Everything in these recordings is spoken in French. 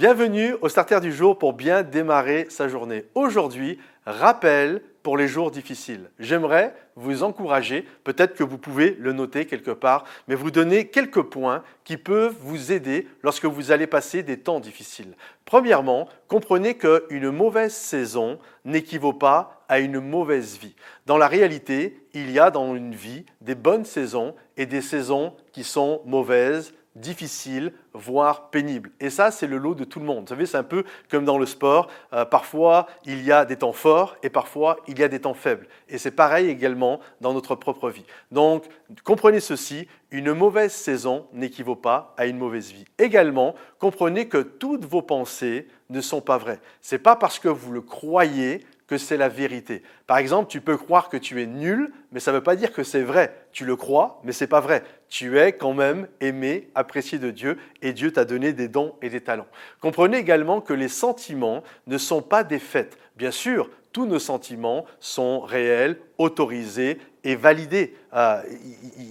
Bienvenue au Starter du jour pour bien démarrer sa journée. Aujourd'hui, rappel pour les jours difficiles. J'aimerais vous encourager, peut-être que vous pouvez le noter quelque part, mais vous donner quelques points qui peuvent vous aider lorsque vous allez passer des temps difficiles. Premièrement, comprenez qu'une mauvaise saison n'équivaut pas à une mauvaise vie. Dans la réalité, il y a dans une vie des bonnes saisons et des saisons qui sont mauvaises, difficile, voire pénible. Et ça, c'est le lot de tout le monde. Vous savez, c'est un peu comme dans le sport. Euh, parfois, il y a des temps forts et parfois, il y a des temps faibles. Et c'est pareil également dans notre propre vie. Donc, comprenez ceci, une mauvaise saison n'équivaut pas à une mauvaise vie. Également, comprenez que toutes vos pensées ne sont pas vraies. Ce n'est pas parce que vous le croyez que c'est la vérité. Par exemple, tu peux croire que tu es nul, mais ça ne veut pas dire que c'est vrai. Tu le crois, mais ce n'est pas vrai. Tu es quand même aimé, apprécié de Dieu, et Dieu t'a donné des dons et des talents. Comprenez également que les sentiments ne sont pas des faits. Bien sûr, tous nos sentiments sont réels, autorisés et validés. Euh,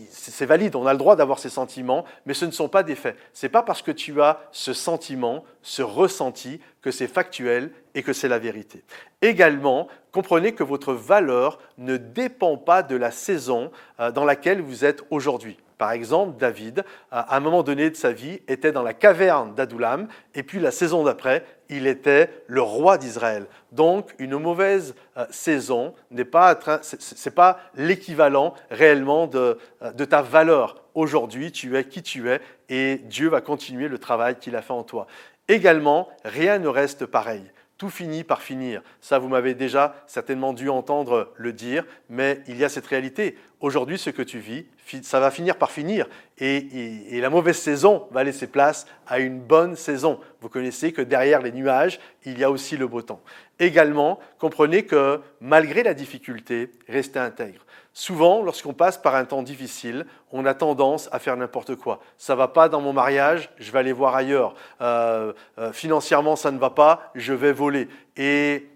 c'est valide, on a le droit d'avoir ces sentiments, mais ce ne sont pas des faits. Ce n'est pas parce que tu as ce sentiment, ce ressenti, que c'est factuel et que c'est la vérité. Également, comprenez que votre valeur ne dépend pas de la saison euh, dans laquelle vous êtes aujourd'hui. Par exemple, David, à un moment donné de sa vie, était dans la caverne d'Adoulam, et puis la saison d'après, il était le roi d'Israël. Donc, une mauvaise euh, saison n'est pas, c'est pas l'équivalent réellement de, euh, de ta valeur. Aujourd'hui, tu es qui tu es, et Dieu va continuer le travail qu'il a fait en toi. Également, rien ne reste pareil tout finit par finir. Ça, vous m'avez déjà certainement dû entendre le dire, mais il y a cette réalité. Aujourd'hui, ce que tu vis, ça va finir par finir. Et, la mauvaise saison va laisser place à une bonne saison. Vous connaissez que derrière les nuages, il y a aussi le beau temps. Également, comprenez que malgré la difficulté, restez intègre. Souvent, lorsqu'on passe par un temps difficile, on a tendance à faire n'importe quoi. Ça va pas dans mon mariage, je vais aller voir ailleurs. Euh, euh, financièrement, ça ne va pas, je vais voler. Et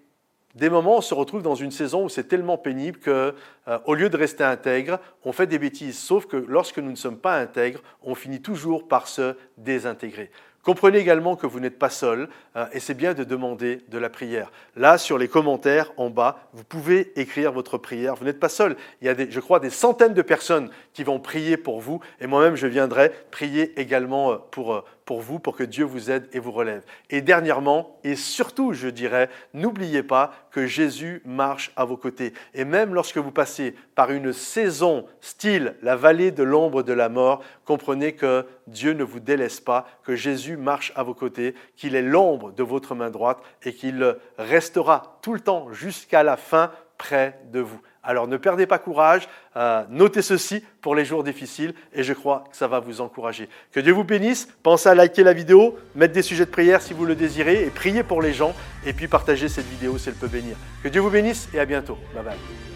des moments, on se retrouve dans une saison où c'est tellement pénible que, euh, au lieu de rester intègre, on fait des bêtises. Sauf que lorsque nous ne sommes pas intègres, on finit toujours par se désintégrer. Comprenez également que vous n'êtes pas seul euh, et c'est bien de demander de la prière. Là, sur les commentaires en bas, vous pouvez écrire votre prière. Vous n'êtes pas seul. Il y a, je crois, des centaines de personnes qui vont prier pour vous et moi-même, je viendrai prier également euh, pour, pour vous, pour que Dieu vous aide et vous relève. Et dernièrement, et surtout, je dirais, n'oubliez pas que Jésus marche à vos côtés. Et même lorsque vous passez par une saison style la vallée de l'ombre de la mort, comprenez que Dieu ne vous délaisse pas, que Jésus marche à vos côtés, qu'il est l'ombre de votre main droite et qu'il restera tout le temps jusqu'à la fin près de vous. Alors ne perdez pas courage, euh, notez ceci pour les jours difficiles et je crois que ça va vous encourager. Que Dieu vous bénisse, pensez à liker la vidéo, mettre des sujets de prière si vous le désirez et priez pour les gens et puis partagez cette vidéo si elle peut bénir. Que Dieu vous bénisse et à bientôt. Bye bye.